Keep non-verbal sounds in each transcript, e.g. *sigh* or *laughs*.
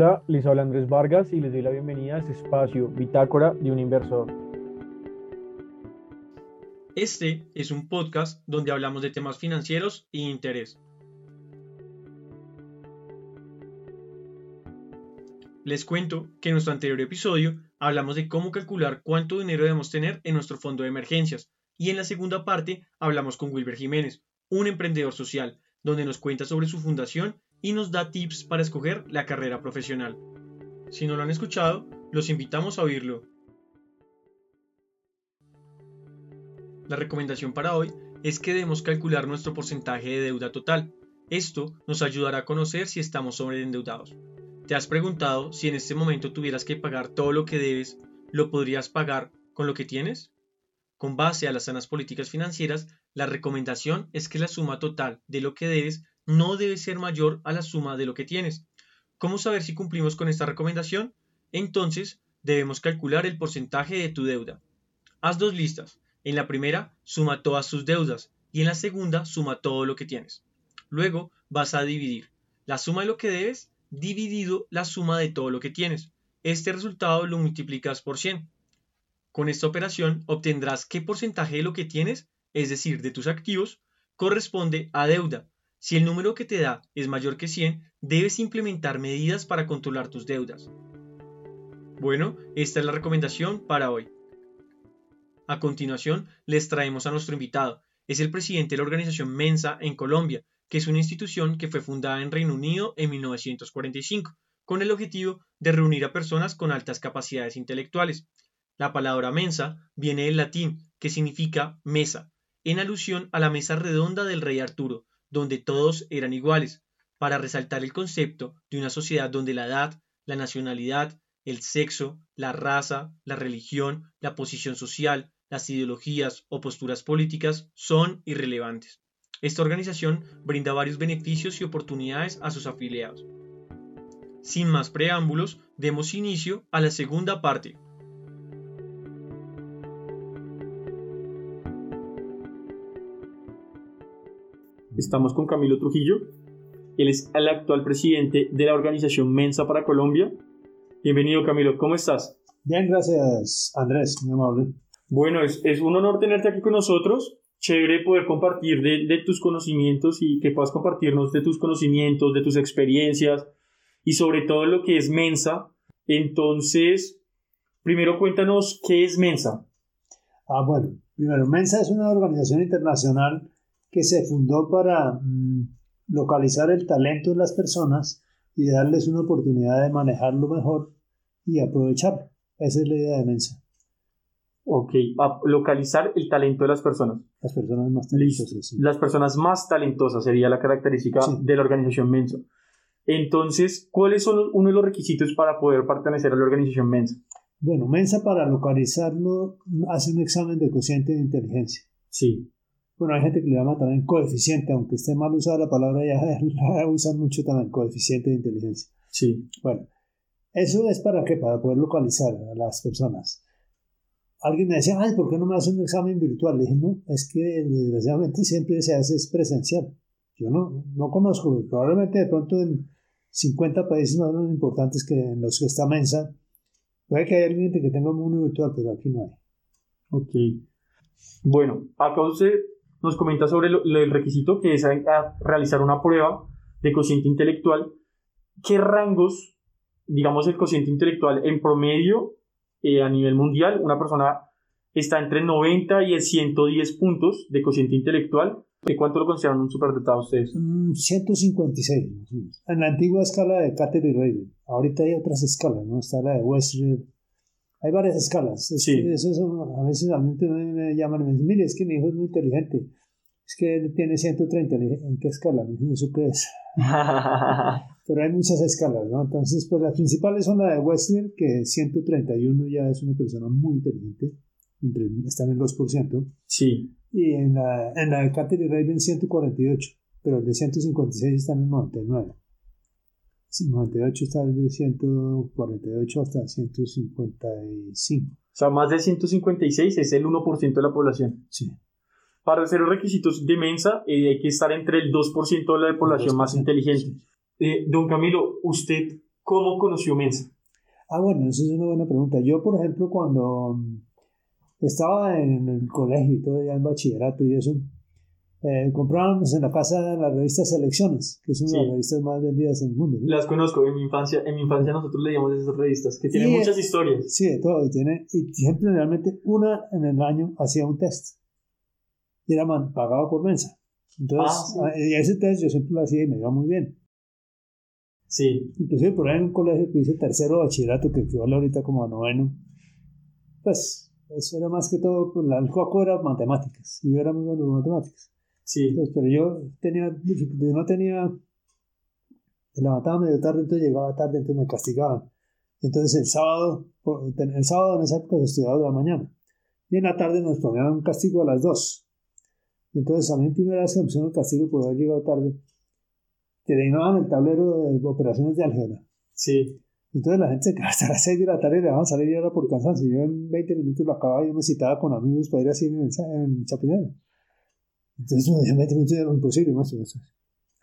Hola, les habla Andrés Vargas y les doy la bienvenida a este espacio Bitácora de un inversor. Este es un podcast donde hablamos de temas financieros y interés. Les cuento que en nuestro anterior episodio hablamos de cómo calcular cuánto dinero debemos tener en nuestro fondo de emergencias y en la segunda parte hablamos con Wilber Jiménez, un emprendedor social, donde nos cuenta sobre su fundación y nos da tips para escoger la carrera profesional. Si no lo han escuchado, los invitamos a oírlo. La recomendación para hoy es que debemos calcular nuestro porcentaje de deuda total. Esto nos ayudará a conocer si estamos sobreendeudados. ¿Te has preguntado si en este momento tuvieras que pagar todo lo que debes, lo podrías pagar con lo que tienes? Con base a las sanas políticas financieras, la recomendación es que la suma total de lo que debes no debe ser mayor a la suma de lo que tienes. ¿Cómo saber si cumplimos con esta recomendación? Entonces, debemos calcular el porcentaje de tu deuda. Haz dos listas. En la primera, suma todas tus deudas y en la segunda, suma todo lo que tienes. Luego, vas a dividir la suma de lo que debes dividido la suma de todo lo que tienes. Este resultado lo multiplicas por 100. Con esta operación obtendrás qué porcentaje de lo que tienes, es decir, de tus activos, corresponde a deuda. Si el número que te da es mayor que 100, debes implementar medidas para controlar tus deudas. Bueno, esta es la recomendación para hoy. A continuación, les traemos a nuestro invitado. Es el presidente de la organización Mensa en Colombia, que es una institución que fue fundada en Reino Unido en 1945, con el objetivo de reunir a personas con altas capacidades intelectuales. La palabra mensa viene del latín, que significa mesa, en alusión a la mesa redonda del rey Arturo, donde todos eran iguales, para resaltar el concepto de una sociedad donde la edad, la nacionalidad, el sexo, la raza, la religión, la posición social, las ideologías o posturas políticas son irrelevantes. Esta organización brinda varios beneficios y oportunidades a sus afiliados. Sin más preámbulos, demos inicio a la segunda parte, Estamos con Camilo Trujillo. Él es el actual presidente de la organización Mensa para Colombia. Bienvenido Camilo, ¿cómo estás? Bien, gracias Andrés, muy amable. Bueno, es, es un honor tenerte aquí con nosotros. Chévere poder compartir de, de tus conocimientos y que puedas compartirnos de tus conocimientos, de tus experiencias y sobre todo lo que es Mensa. Entonces, primero cuéntanos qué es Mensa. Ah, bueno, primero, Mensa es una organización internacional que se fundó para mm, localizar el talento de las personas y darles una oportunidad de manejarlo mejor y aprovecharlo. Esa es la idea de Mensa. Ok, localizar el talento de las personas. Las personas más talentosas. Las personas más talentosas sería la característica de la organización Mensa. Entonces, ¿cuáles son uno de los requisitos para poder pertenecer a la organización Mensa? Bueno, Mensa para localizarlo hace un examen de cociente de inteligencia. Sí. Bueno, hay gente que le llama también coeficiente, aunque esté mal usada la palabra, ya *laughs* la usan mucho también, coeficiente de inteligencia. Sí. Bueno, eso es para qué? Para poder localizar a las personas. Alguien me decía, ay, ¿por qué no me hace un examen virtual? Le dije, no, es que desgraciadamente siempre se hace es presencial. Yo no, no conozco, probablemente de pronto en 50 países más importantes que en los que está Mensa, puede que haya alguien que tenga un mundo virtual, pero aquí no hay. Ok. Bueno, acá usted nos comenta sobre el requisito que es realizar una prueba de cociente intelectual. ¿Qué rangos, digamos, el cociente intelectual en promedio eh, a nivel mundial? Una persona está entre 90 y el 110 puntos de cociente intelectual. ¿De cuánto lo consideran un superdotado ustedes? 156. Mm, en la antigua escala de Cater y Raven. Ahorita hay otras escalas, ¿no? Está la de Westfield hay varias escalas. sí. Eso, a veces a mí me llaman y me dicen, mire, es que mi hijo es muy inteligente. Es que él tiene 130. ¿En qué escala? ¿Eso qué es? *laughs* Pero hay muchas escalas, ¿no? Entonces, pues las principales son la de Westner, que 131 ya es una persona muy inteligente. Está en el 2%. Sí. Y en la, en la de Catherine Raven 148. Pero el de 156 está en el 99. 98 está de 148 hasta 155. O sea, más de 156 es el 1% de la población. Sí. Para hacer los requisitos de Mensa eh, hay que estar entre el 2% de la población más inteligente. Eh, don Camilo, ¿usted ¿cómo conoció Mensa? Ah, bueno, eso es una buena pregunta. Yo, por ejemplo, cuando estaba en el colegio y todo, ya en bachillerato y eso, eh, comprábamos en la casa la revista Selecciones, que es una de las revistas más vendidas en el mundo. Las conozco, en mi infancia, en mi infancia nosotros leíamos esas revistas, que tienen muchas historias. Sí, de todo, y, tiene, y siempre realmente una en el año hacía un test. Y era man, pagado por mensa. Entonces, ah, y ese test yo siempre lo hacía y me iba muy bien. Sí. Inclusive por ahí en un colegio que hice tercero bachillerato, que equivale ahorita como a noveno, pues eso era más que todo, pues, el juego era matemáticas, y yo era muy bueno en matemáticas. Sí. pero yo tenía, no tenía, me levantaba medio tarde, entonces llegaba tarde, entonces me castigaban. Entonces el sábado, el sábado en esa época se estudiaba de la mañana. Y en la tarde nos ponían un castigo a las 2. Y entonces a mí primera vez que me pusieron el castigo por haber llegado tarde, te deinaban el tablero de operaciones de álgebra. Sí. Entonces la gente se quedaba hasta las 6 de la tarde y le dejaban salir y era por cansancio. Yo en 20 minutos lo acababa y yo me citaba con amigos para ir así en, en Chapinero. Entonces, obviamente, era imposible, maestro.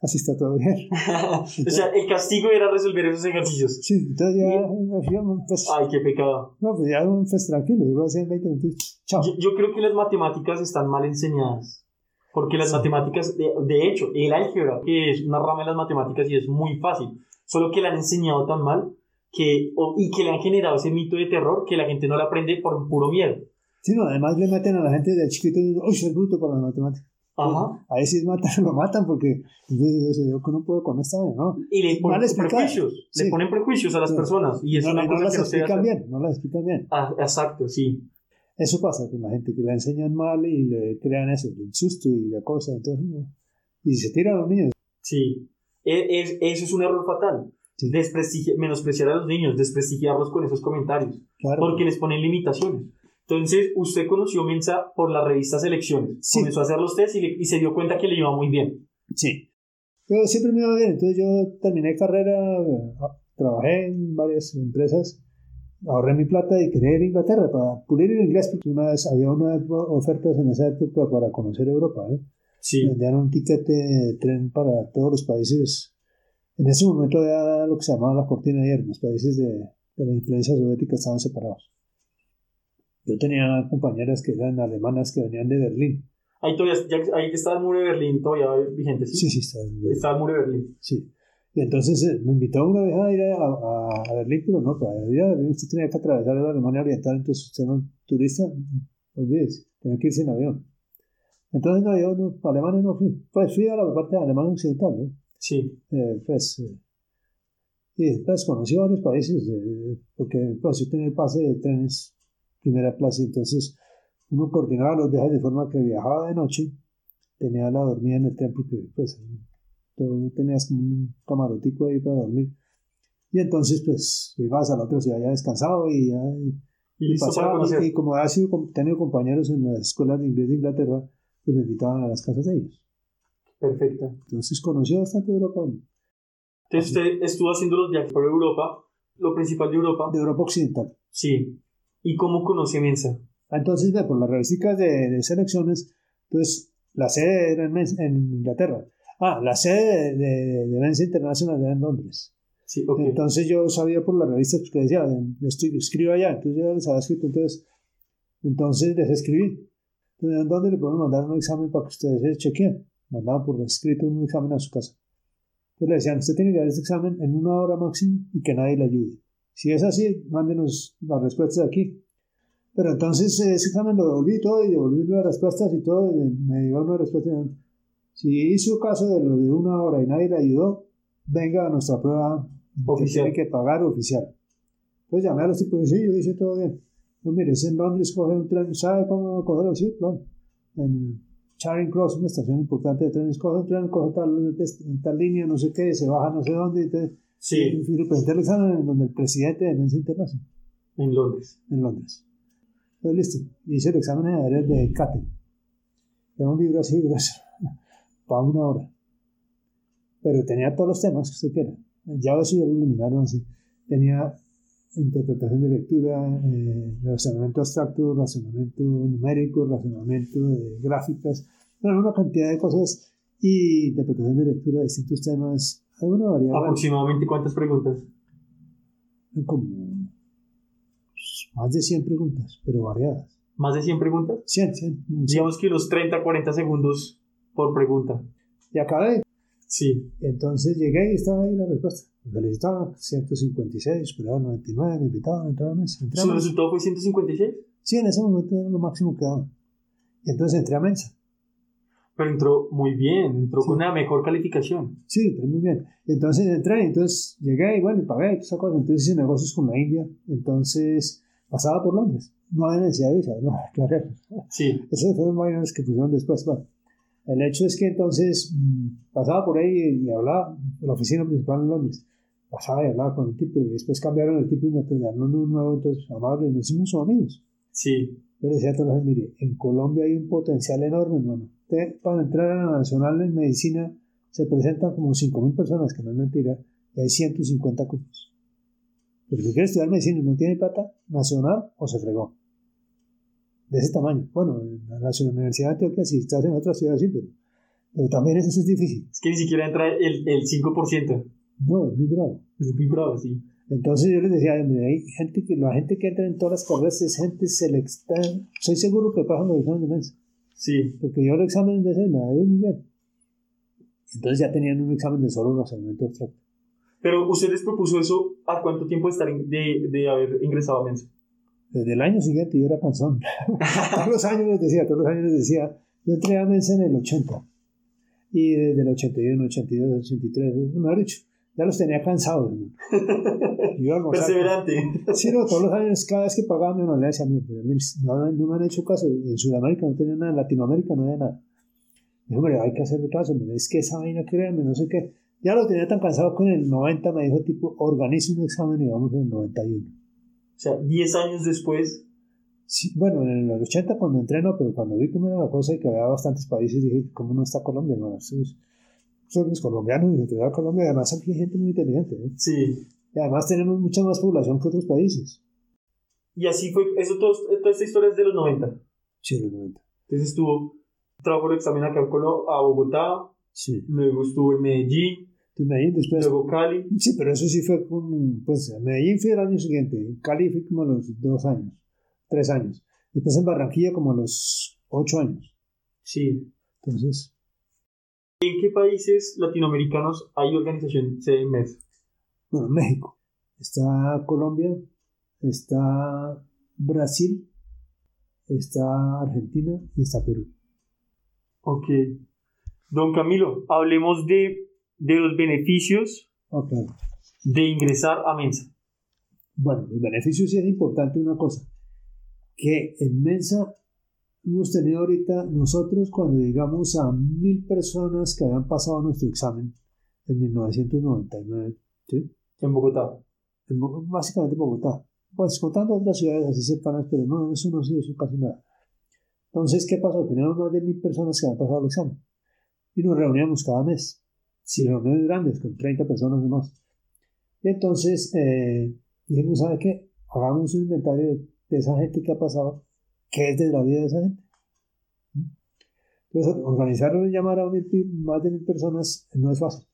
Así está todo bien. *laughs* o sea, el castigo era resolver esos ejercicios. Sí, entonces ya, pues, Ay, qué pecado. No, pues ya, pues tranquilo, yo lo hacía en 20 minutos. Chao. Yo, creo que las matemáticas están mal enseñadas. Porque las matemáticas, de, de, hecho, el álgebra, que es una rama de las matemáticas y es muy fácil, solo que la han enseñado tan mal que, y que le han generado ese mito de terror que la gente no la aprende por puro miedo. Sí, no, además le meten a la gente de chiquito, uy, soy bruto para las matemáticas. Ajá. A veces matan, lo matan porque pues, yo, yo no puedo con esta, ¿no? Y le ponen prejuicios, le ponen prejuicios a las personas y es no, una no las explican bien, no las explican bien. Ah, exacto, sí. Eso pasa con la gente que la enseñan mal y le crean eso, el susto y la cosa, entonces, y se tiran a los niños. Sí, e, es, eso es un error fatal. menospreciar a los niños, desprestigiarlos con esos comentarios, claro. porque les ponen limitaciones. Entonces, usted conoció Mensa por la revista Selecciones. Sí. Comenzó a hacer los test y, y, se dio cuenta que le iba muy bien. Sí. Pero siempre me iba bien. Entonces, yo terminé carrera, trabajé en varias empresas, ahorré mi plata y quería ir a Inglaterra para pulir el inglés, porque una vez había unas ofertas en esa época para conocer Europa. ¿eh? Sí. Vendían un ticket de tren para todos los países. En ese momento había lo que se llamaba la cortina de hierro. Los países de, de la influencia soviética estaban separados. Yo tenía compañeras que eran alemanas que venían de Berlín. Ahí, todavía, ahí está el muro de Berlín todavía vigente, ¿sí? Sí, sí, está. El, está el muro de Berlín. Sí. Y entonces eh, me invitó una vez a ir a, a, Berlín, pero no, para ir a Berlín usted tenía que atravesar la Alemania Oriental, entonces usted era un turista, olvídese, tenía que irse en avión. Entonces no, yo no, a Alemania no fui. Pues fui a la parte de Alemania Occidental, ¿no? Sí. Eh, pues, eh, y después conocí varios países, eh, porque pues yo tenía el pase de trenes primera clase. Entonces, uno coordinaba los viajes de forma que viajaba de noche, tenía la dormida en el tren porque pues tú tenías como un camarotico ahí para dormir. Y entonces, pues, llegabas a la otra ciudad ya descansado y ya. Y, pasaba, y, como ha sido tenido compañeros en las escuelas de inglés de Inglaterra, pues me invitaban a las casas de ellos. Perfecto. Entonces conoció bastante Europa. Entonces usted estuvo haciendo los viajes por Europa, lo principal de Europa. De Europa Occidental. Sí. ¿Y cómo conoce Mensa? Entonces, por las revistas de, de, selecciones, pues la sede era en, en, Inglaterra. Ah, la sede de, de, Mensa Internacional era en Londres. Sí, okay. Entonces yo sabía por las revistas que decía, estoy, escribo allá, entonces yo les había escrito, entonces, entonces les escribí. Entonces, ¿dónde le podemos mandar un examen para que ustedes chequeen? Mandaban por escrito un examen a su casa. Entonces le decían, usted tiene que dar este examen en una hora máxima y que nadie le ayude. Si es así, mándenos las respuestas aquí. Pero entonces ese examen lo devolví todo y devolví las respuestas y todo, y me dio una respuesta. Si hizo caso de lo de una hora y nadie le ayudó, venga a nuestra prueba oficial. Que tiene que pagar oficial. Entonces llamé a los tipos y sí, yo hice todo bien. No, mire, es en Londres coger un tren, ¿sabe cómo cogerlo? Sí, claro. En Charing Cross, una estación importante de trenes, coge un tren, coge tal, tal línea, no sé qué, se baja no sé dónde, y te, Sí. Y presenté el examen en donde el presidente de Mensa Internacional. En Londres. En Londres. Entonces, listo. Hice el examen de de Cate. Era un libro así grueso, *laughs* para una hora. Pero tenía todos los temas que usted quiera. Ya eso ya lo eliminaron así. Tenía interpretación de lectura, eh, razonamiento abstracto, razonamiento numérico, razonamiento de gráficas, bueno, una cantidad de cosas y interpretación de lectura de distintos temas ¿Aproximadamente cuántas preguntas? como más de 100 preguntas, pero variadas. ¿Más de 100 preguntas? 100, 100. Digamos que unos 30, 40 segundos por pregunta. Y acabé. Sí. Entonces llegué y estaba ahí la respuesta. Me felicitaban, 156, esperaba 99, me invitaban a entrar a mesa. ¿Su resultado fue 156? Sí, en ese momento era lo máximo que daba. Y entonces entré a mesa. Pero entró muy bien, entró con una mejor calificación. Sí, entré muy bien. Entonces entré, entonces llegué y bueno, y pagué y esa cosa. Entonces hice negocios con la India. Entonces pasaba por Londres. No había necesidad de visa, *laughs* no, claro. Sí. Esos fueron vainas que pusieron después. Bueno, el hecho es que entonces mm, pasaba por ahí y, hablaba, la oficina principal en Londres. Pasaba y hablaba con el tipo y después cambiaron el tipo y me trajeron uno nuevo, entonces amables, nos hicimos amigos. Sí. Yo le decía a todos mire, en Colombia hay un potencial enorme, hermano para entrar a la Nacional en Medicina se presentan como 5.000 personas, que no es mentira, y hay 150 cupos. Pero si quiere estudiar medicina y no tiene plata, nacional o se fregó. De ese tamaño. Bueno, en la Nacional Universidad de Antioquia, si estás en otra ciudad, sí, pero, pero también eso es difícil. Es que ni siquiera entra el, el 5%. No, es muy bravo. Es muy bravo, sí. Entonces yo les decía, hay gente que, la gente que entra en todas las carreras es gente selecta. Soy seguro que pasan los exámenes de mensa. Sí. Porque yo el examen de ese me ha muy bien. Entonces ya tenían un examen de solo razonamiento abstracto. Pero usted les propuso eso a cuánto tiempo de, estar de, de haber ingresado a Mensa? Desde el año siguiente yo era panzón. *laughs* todos los años les decía, todos los años les decía, yo entré a Mensa en el 80. Y desde el 81, 82, 83, no he dicho, ya los tenía cansados. *laughs* Perseverante. Sí, no, todos los años, cada vez que pagaba mi le decía no, no, me han hecho caso. En Sudamérica no tenía nada, en Latinoamérica no había nada. Dijo, hombre, hay que hacerle caso, es que esa vaina, créanme, no sé qué. Ya lo tenía tan cansado con el 90, me dijo, tipo, organice un examen y vamos en el 91. O sea, 10 años después. Sí, bueno, en el 80 cuando entré no, pero cuando vi cómo era la cosa y que había bastantes países, dije, ¿cómo no está Colombia? No, somos colombianos y de Colombia, además aquí hay gente muy inteligente. ¿eh? Sí. Y además tenemos mucha más población que otros países. Y así fue, eso todo, toda esta historia es de los 90. Sí, de los 90. Entonces estuvo, trabajó el examen acá a Bogotá, sí. luego estuvo en Medellín, Medellín después. Luego Cali. Sí, pero eso sí fue con, pues Medellín fue el año siguiente, Cali fue como a los dos años, tres años. Después en Barranquilla como a los ocho años. Sí. Entonces, ¿En qué países latinoamericanos hay organización CMS? Bueno, México. Está Colombia, está Brasil, está Argentina y está Perú. Ok. Don Camilo, hablemos de, de los beneficios de ingresar a Mensa. Bueno, los beneficios sí es importante una cosa, que en Mensa hemos tenido ahorita nosotros cuando llegamos a mil personas que habían pasado nuestro examen en 1999, ¿sí? En Bogotá. En, básicamente en Bogotá. Pues contando otras ciudades así cercanas, pero no, eso no sí, eso casi nada. Entonces, ¿qué pasó? Teníamos más de mil personas que habían pasado el examen. Y nos reuníamos cada mes. Sí, reuniones grandes, con 30 personas o más. Y entonces eh, dijimos, ¿sabe qué? Hagamos un inventario de esa gente que ha pasado qué es de la vida de esa gente. Entonces, organizar y llamar a más de mil personas no es fácil.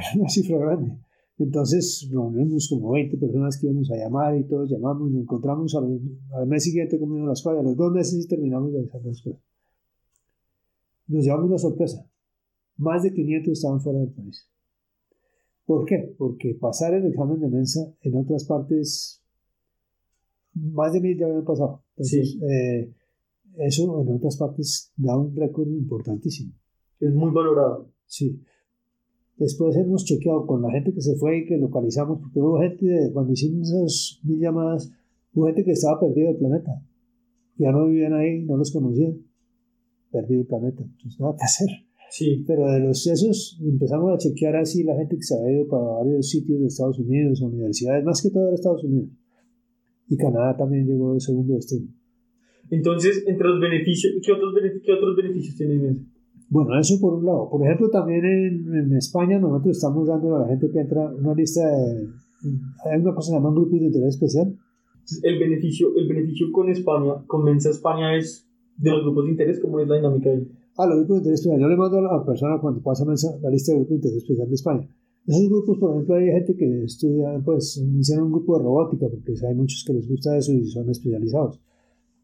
Es una cifra grande. Entonces, reunimos como 20 personas que íbamos a llamar y todos llamamos y nos encontramos al, al mes siguiente comiendo las fallas, los dos meses y terminamos de hacer las cosas. Nos llevamos una sorpresa. Más de 500 estaban fuera del país. ¿Por qué? Porque pasar el examen de mensa en otras partes más de mil ya habían pasado. Entonces, eh, eso en otras partes da un récord importantísimo. Es muy valorado. Sí. Después hemos chequeado con la gente que se fue y que localizamos, porque hubo gente, cuando hicimos esas mil llamadas, hubo gente que estaba perdida del planeta. Ya no vivían ahí, no los conocían. Perdido el planeta. Entonces, nada que hacer. Sí. Pero de los esos empezamos a chequear así la gente que se había ido para varios sitios de Estados Unidos, universidades, más que todo de Estados Unidos y Canadá también llegó al segundo destino. Entonces, entre los beneficios, ¿qué otros, beneficios, qué otros beneficios tiene Bueno, eso por un lado. Por ejemplo, también en, en, España nosotros estamos dando a la gente que entra una lista de... Hay una cosa que se llama grupos de interés especial. El beneficio, el beneficio con España, con Mensa España es de los grupos de interés, ¿cómo es la dinámica ahí? Ah, los grupos de interés especial. Yo le mando a la persona cuando pasa Mensa la lista de grupos de interés especial de España. Esos grupos, por ejemplo, hay gente que estudia, pues hicieron un grupo de robótica, porque hay muchos que les gusta eso y son especializados.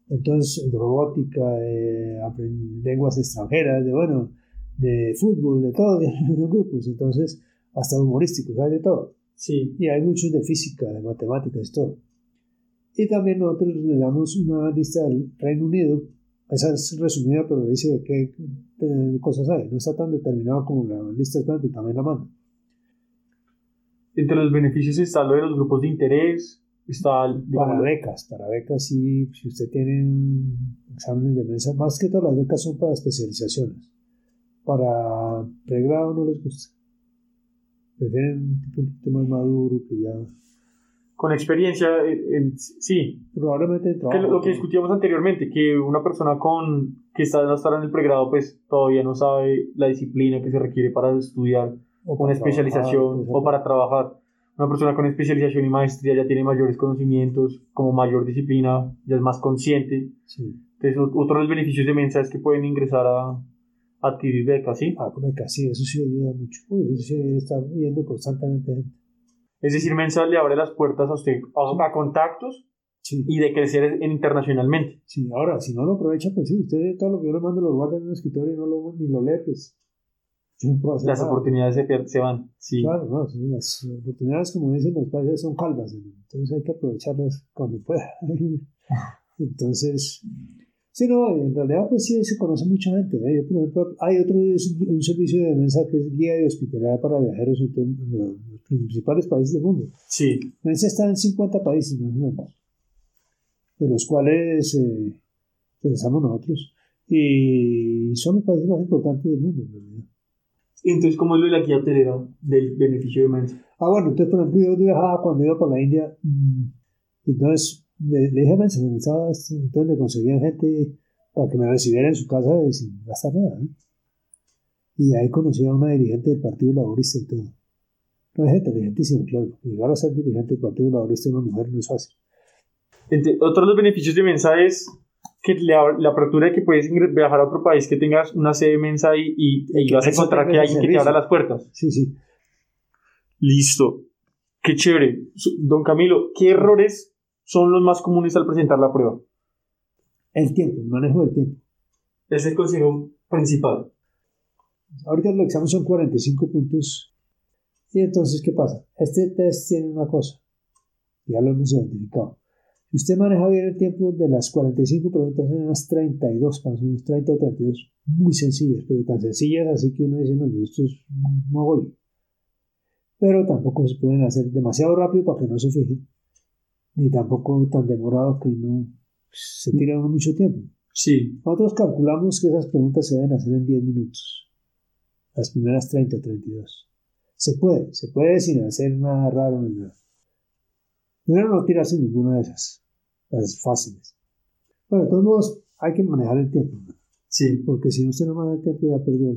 Entonces, de robótica, eh, lenguas extranjeras, de bueno, de fútbol, de todo, *laughs* de grupos. Entonces, hasta humorísticos, hay de todo. Sí. Y hay muchos de física, de matemáticas, todo. Y también nosotros le damos una lista del Reino Unido. Esa es resumida, pero dice qué cosas hay. No está tan determinado como la lista pero también la mando. Entre los beneficios está lo de los grupos de interés, está... para becas, para becas sí, si usted tiene exámenes de mesa, más que todas las becas son para especializaciones. Para pregrado no les gusta. Prefieren un poquito más maduro que ya con experiencia, en, sí. Probablemente que lo, que discutíamos anteriormente, que una persona con que está no estar en el pregrado, pues todavía no sabe la disciplina que se requiere para estudiar o una especialización o para trabajar. Una persona con especialización y maestría ya tiene mayores conocimientos, como mayor disciplina, ya es más consciente. Sí. Entonces, otro de los beneficios de Mensa es que pueden ingresar a, adquirir becas, ¿sí? Ah, becas, sí, eso sí ayuda mucho. Uy, eso sí está yendo constantemente gente. Es decir, Mensa le abre las puertas a usted a, contactos y de crecer internacionalmente. Sí, ahora, si no lo aprovecha, pues sí, usted todo lo que yo le mando lo guarda en un escritorio y no lo, ni lo lee, pues. Las oportunidades se, se, van. Sí. Claro, no, las oportunidades, como dicen los países, son calvas, entonces hay que aprovecharlas cuando pueda. *laughs* entonces, Sí, no, en realidad pues sí se conoce mucha gente. ¿eh? Yo, por ejemplo, hay otro un servicio de mensaje que es guía de hospitalidad para viajeros en los, principales países del mundo. Sí. Mensa está en 50 países más o menos, de los cuales eh, estamos nosotros. Y son los países más importantes del mundo en realidad. Entonces, ¿cómo es lo de la guía hotelera del beneficio de Mensa? Ah, bueno, entonces, por ejemplo, yo viajaba cuando iba para la India, mm, entonces le, le dije a entonces le conseguían gente para que me recibiera en su casa sin gastar nada. Y ahí conocí a una dirigente del Partido Laborista y todo. No es inteligentísima, claro. Llegar a ser dirigente del Partido Laborista de una mujer no es fácil. otro de los beneficios de Mensa es que la, la, apertura de que puedes viajar a otro país, que tengas una sede Mensa y, y, y vas a encontrar que hay que te abra las puertas. Sí, sí. Listo. Qué chévere. Don Camilo, ¿qué errores son los más comunes al presentar la prueba? El tiempo, el manejo del tiempo. Es el consejo principal. Ahorita el examen son 45 puntos. Y entonces, ¿qué pasa? Este test tiene una cosa. Ya lo hemos identificado. Si usted maneja bien el tiempo de las 45 preguntas, son unas 32, más o menos 30 o 32, muy sencillas, pero tan sencillas así que uno dice, no, esto es un Pero tampoco se pueden hacer demasiado rápido para que no se fije ni tampoco tan demorado que no se tira mucho tiempo. Sí. Nosotros calculamos que esas preguntas se deben hacer en 10 minutos. Las primeras 30 o 32. Se puede, se puede sin hacer nada raro ni nada. Primero no tirarse ninguna de esas, las fáciles. Bueno, de todos modos, hay que manejar el tiempo. Sí. Porque si no se no maneja el tiempo, ya perdió.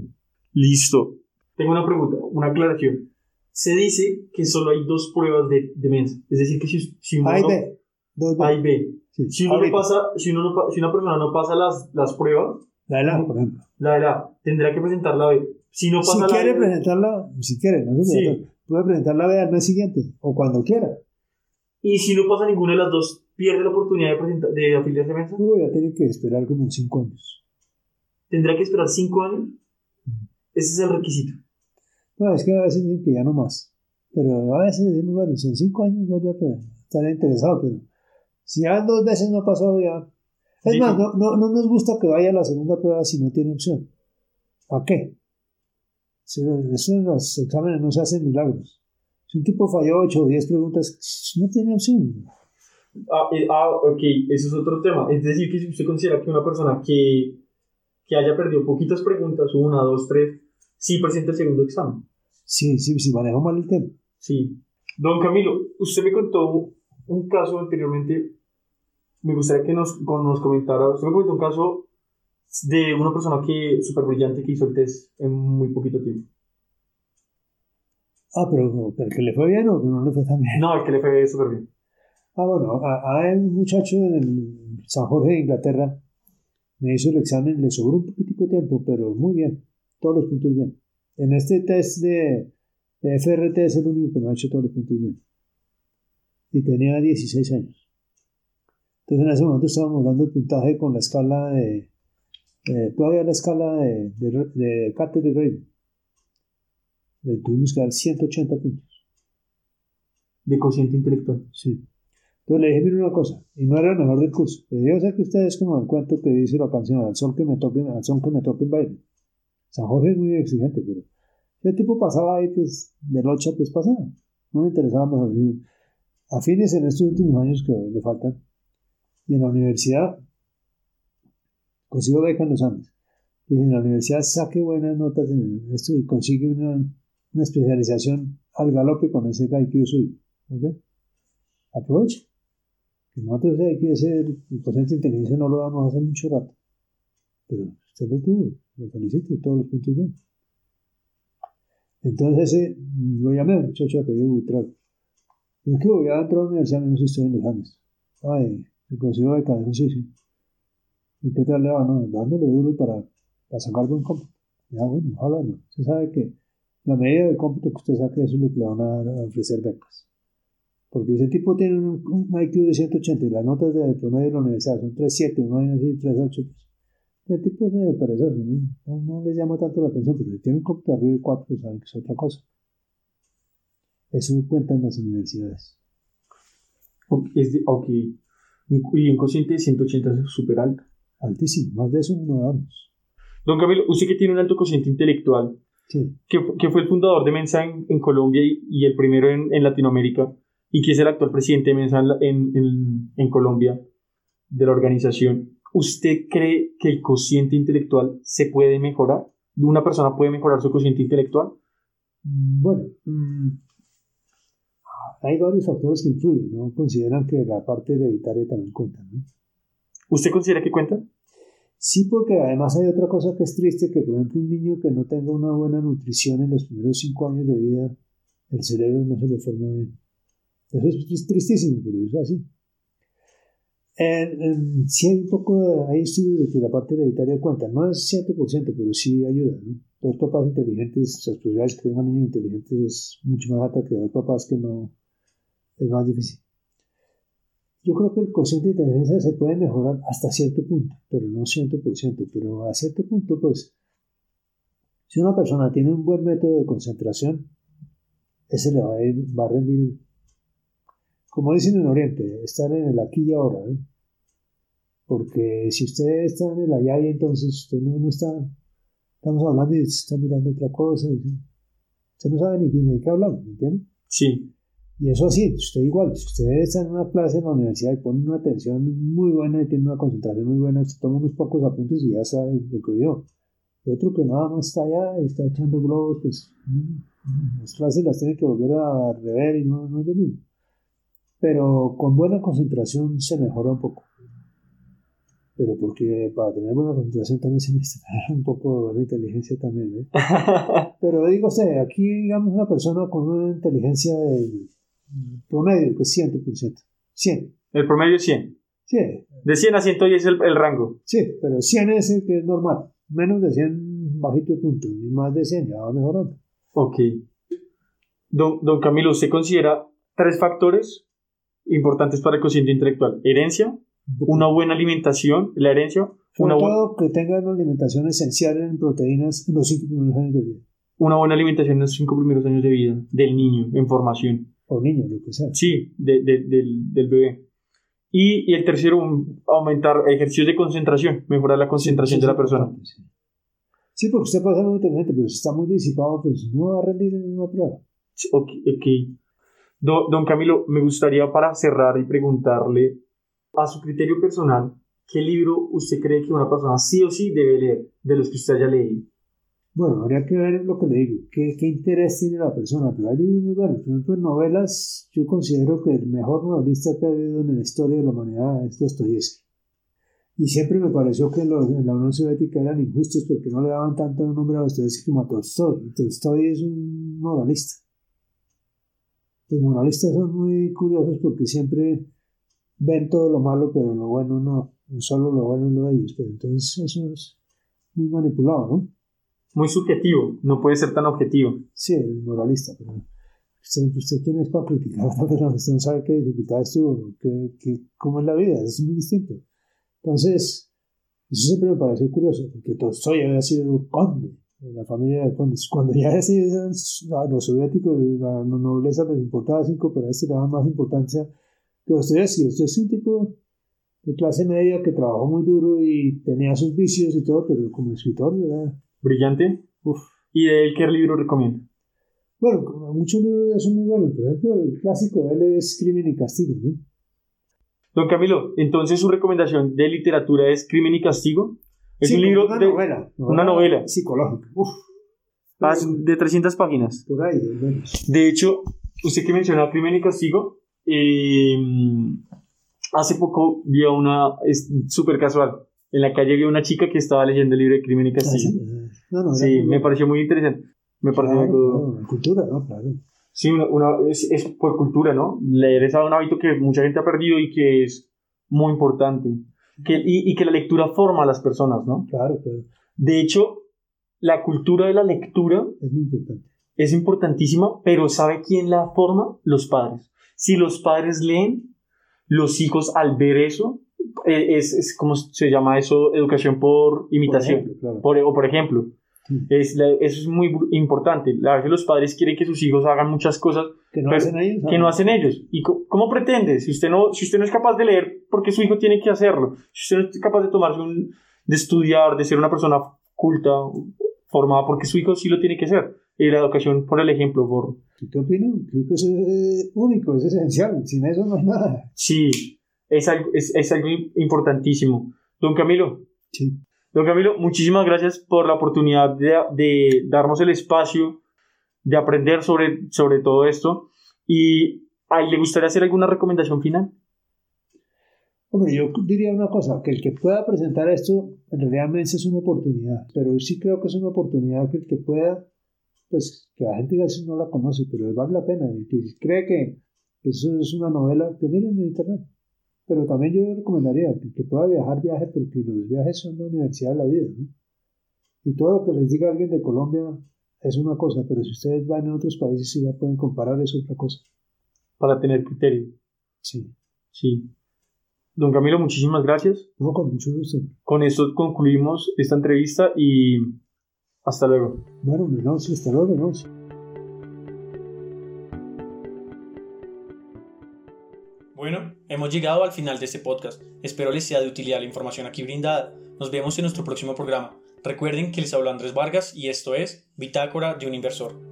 Listo. Tengo una pregunta, una aclaración se dice que solo hay dos pruebas de, de mensa. Es decir, que si, si uno A y B. Dos A y B. Si, uno no pasa, si, uno no, si una persona no pasa las, las pruebas, la de la, por ejemplo. La de la, tendrá que presentar la B. Si no pasa si la quiere B, presentarla, si quiere, no sí. puede presentar la B al mes siguiente o cuando quiera. Y si no pasa ninguna de las dos, pierde la oportunidad de, presentar, de afiliarse a Mensa. Uy, ya tiene que esperar como 5 años. ¿Tendrá que esperar 5 años? Ese es el requisito. No, es que a veces dicen que ya no más. Pero a veces decimos, bueno, si en cinco años no voy a estar interesado, pero si ya dos veces no pasó, ya. Es más, no, no, no, nos gusta que vaya a la segunda prueba si no tiene opción. ¿Para qué? Si, eso en los exámenes no se hacen milagros. Si un tipo falló 8 o 10 preguntas, no tiene opción. Ah, eh, ah, ok, eso es otro tema. Es decir, que si usted considera que una persona que, que haya perdido poquitas preguntas, una, dos, tres, sí presenta el segundo examen. Sí, sí, sí, manejó mal el tiempo. Sí. Don Camilo, usted me contó un caso anteriormente, me gustaría que nos, nos comentara, usted me contó un caso de una persona que súper brillante que hizo el test en muy poquito tiempo. Ah, pero, ¿el que le fue bien o no le fue tan bien? No, el que le fue súper bien. Ah, bueno, a, a un muchacho en San Jorge de Inglaterra me hizo el examen, le sobró un poquitico tiempo, pero muy bien, todos los puntos bien. En este test de FRT es el único que no ha hecho todos los puntos bien. Y tenía 16 años. Entonces en ese momento estábamos dando el puntaje con la escala de, todavía la escala de, de, de Cater y Rey. Le tuvimos que dar 180 puntos. De cociente intelectual. Sí. Entonces le dije, mire una cosa, y no era el mejor del curso. Le dije, o sea que ustedes como el cuento que dice la canción, al sol que me toquen, al son que me toquen baile. San Jorge es muy exigente, pero ese tipo pasaba ahí, pues, de locha, pues pasaba. No me interesaba mejor. Afines en estos últimos años que le faltan, y en la universidad consigo beca en los Andes. Y en la universidad saque buenas notas en esto y consigue una, una especialización al galope con ese IQ suyo. ¿Ok? Aproveche. Que nosotros hay que ser el porcentaje de inteligencia no lo damos hace mucho rato. Pero usted lo tuvo. Lo felicito, todos los puntos bien. Entonces ese, lo llamé muchacho a pedir Buitrago. Es que voy a entrar a la universidad menos historia en los Andes. Ay, se consiguió beca, no sí, sí. ¿Y qué tal le va? No, dándole duro para, para sacar buen cómputo. Ya, bueno, ojalá no. Se sabe que la medida del cómputo que usted saque lo que le van a ofrecer becas. Porque ese tipo tiene un, un IQ de 180 y las notas de promedio de la universidad son 3.7, uno hay así 3.8. Pues. El tipo es medio perezoso, ¿no? No, les llama tanto la atención, pero si tiene un cómputo arriba de 4, saben que es otra cosa. Eso cuenta en las universidades. Ok, y un cociente de 180 es súper alto. Altísimo, más de eso no damos. Don Camilo, usted que tiene un alto cociente intelectual, sí. que, que, fue el fundador de Mensa en, Colombia y, y, el primero en, en, Latinoamérica, y que es el actual presidente de Mensa en, Colombia, de la organización, ¿usted cree que el cociente intelectual se puede mejorar? ¿Una persona puede mejorar su cociente intelectual? Bueno, mm, hay varios factores que influyen, ¿no? Consideran que la parte hereditaria también cuenta, ¿no? ¿Usted considera que cuenta? Sí, porque además hay otra cosa que es triste, que por ejemplo un niño que no tenga una buena nutrición en los primeros cinco años de vida, el cerebro no se le forma bien. Eso es tristísimo, pero es así. En, sí hay un poco, hay estudios de que la parte hereditaria cuenta, no es 100%, pero sí ayuda, ¿no? Dos papás inteligentes, las posibilidades que tengan niños inteligentes es mucho más alta que dos papás que no, es más difícil. Yo creo que el cociente de inteligencia se puede mejorar hasta cierto punto, pero no 100%, pero a cierto punto, pues, si una persona tiene un buen método de concentración, ese le va a, va rendir, como dicen en Oriente, estar en el aquí y ahora, ¿eh? porque si usted está en el allá y entonces usted no, no está, estamos hablando y está mirando otra cosa, usted no sabe ni, de qué hablamos, ¿me entiende? Sí. Y eso sí, usted igual, si usted está en una clase en la universidad y pone una atención muy buena y tiene una concentración muy buena, usted toma unos pocos apuntes y ya sabe lo que vio. Y otro que nada más está allá, está echando globos, pues mm, las clases las tiene que volver a rever y no, no es lo mismo. Pero con buena concentración se mejora un poco. Pero porque para tener buena concentración también se necesita *laughs* un poco de buena inteligencia también. ¿eh? *laughs* Pero digo usted, aquí digamos una persona con una inteligencia del promedio, que es 100%. 100. El promedio es 100. Sí. De 100 a 110 es el, el, rango. Sí, pero 100 es el que es normal. Menos de 100 bajito de punto. Y más de 100 ya va mejorando. Ok. Don, don Camilo, ¿usted considera tres factores importantes para el cociente intelectual? Herencia, una buena alimentación, la herencia. Sobre una todo que tenga una alimentación esencial en proteínas en los cinco primeros años de vida. Una buena alimentación en los cinco primeros años de vida del niño en formación o niño, lo que sea. Sí, de, de, del, del, bebé. Y, y, el tercero, aumentar ejercicios de concentración, mejorar la concentración de la persona. Sí. sí. porque usted puede ser muy inteligente, pero si está muy disipado, pues no va a rendir en una prueba. ok, okay. Don, don Camilo, me gustaría para cerrar y preguntarle, a su criterio personal, ¿qué libro usted cree que una persona sí o sí debe leer de los que usted haya leído? Bueno, habría que ver lo que le digo, qué, interés tiene la persona, pero hay muy buenos. Por ejemplo, en novelas, yo considero que el mejor novelista que ha habido en la historia de la humanidad es Dostoyevsky. Y siempre me pareció que en la Unión Soviética eran injustos porque no le daban tanto nombre a Dostoyevsky como a Tolstoy. Tolstoy es un moralista. Los moralistas son muy curiosos porque siempre ven todo lo malo, pero lo bueno no. Solo lo bueno es lo de ellos. Pero entonces eso es muy manipulado, ¿no? Muy subjetivo, no puede ser tan objetivo. Sí, es moralista, pero usted, usted quién es para criticar usted no sabe qué dificultades tuvo, qué, qué, cómo es la vida, es muy distinto. Entonces, eso siempre me pareció curioso, porque Tolstoy había sido conde en la familia de condes. Cuando ya ese, los soviéticos, la nobleza les importaba cinco, pero a este le daban más importancia que Dostoyevsky. Usted es un tipo de clase media que trabajó muy duro y tenía sus vicios y todo, pero como escritor era brillante. Uf. ¿Y de él qué libro recomienda? Bueno, muchos libros son muy buenos. Por ejemplo, el clásico de él es Crimen y Castigo. ¿no? Don Camilo, entonces su recomendación de literatura es Crimen y Castigo. Es un libro una de novela, una novela psicológica. Uf. Ah, de 300 páginas. Por ahí, menos. De hecho, usted que mencionó Crimen y Castigo, eh, hace poco vi a una, es súper casual, en la calle vi a una chica que estaba leyendo el libro de Crimen y Castigo. No, no, Sí, me pareció muy interesante. Me pareció Claro, muy- claro, cultura, ¿no? Claro. Sí, una, una- es, es por cultura, ¿no? Leer es un hábito que mucha gente ha perdido y que es muy importante. Que, y, y que la lectura forma a las personas, ¿no? Claro, pero De hecho, la cultura de la lectura es muy importante. es importantísima, pero ¿sabe quién la forma? Los padres. Si los padres leen, los hijos al ver eso, es, es como se llama eso, educación por imitación. ejemplo, claro. Por- o por ejemplo, es la- eso es muy importante. A veces los padres quieren que sus hijos hagan muchas cosas Que no pero- hacen ellos. que no hacen ellos. ¿Y cómo pretende? Si usted, no, si usted no es capaz de leer, ¿por qué su hijo tiene que hacerlo? Si usted no es capaz de tomarse un, de estudiar, de ser una persona culta, formada, porque su hijo sí lo tiene que hacer. Y la educación por el ejemplo, por... ¿Qué opino? Creo que eso es eh, único, es esencial. Sin eso no hay nada. Sí, es algo, es, es algo importantísimo. Don Camilo, Sí. Don Camilo, muchísimas gracias por la oportunidad de, de darnos el espacio de aprender sobre, sobre todo esto. Y ay, ¿le gustaría hacer alguna recomendación final? Hombre, yo diría una cosa, que el que pueda presentar esto, en realidad es una oportunidad, pero sí creo que es una oportunidad que el que pueda, pues que la gente a veces no la conoce, pero vale la pena, y que cree que eso es una novela, que miren en internet. Pero también yo recomendaría que pueda viajar, viaje, porque los viajes son la universidad de la vida, ¿no? Y todo lo que les diga alguien de Colombia es una cosa, pero si ustedes van a otros países y ya pueden comparar, es otra cosa. Para tener criterio. Sí. Sí. Don Camilo, muchísimas gracias. No, con mucho gusto. Con esto concluimos esta entrevista y hasta luego. Bueno, no, hasta luego, no. Hemos llegado al final de este podcast. Espero les sea de utilidad la información aquí brindada. Nos vemos en nuestro próximo programa. Recuerden que les habló Andrés Vargas y esto es Bitácora de un Inversor.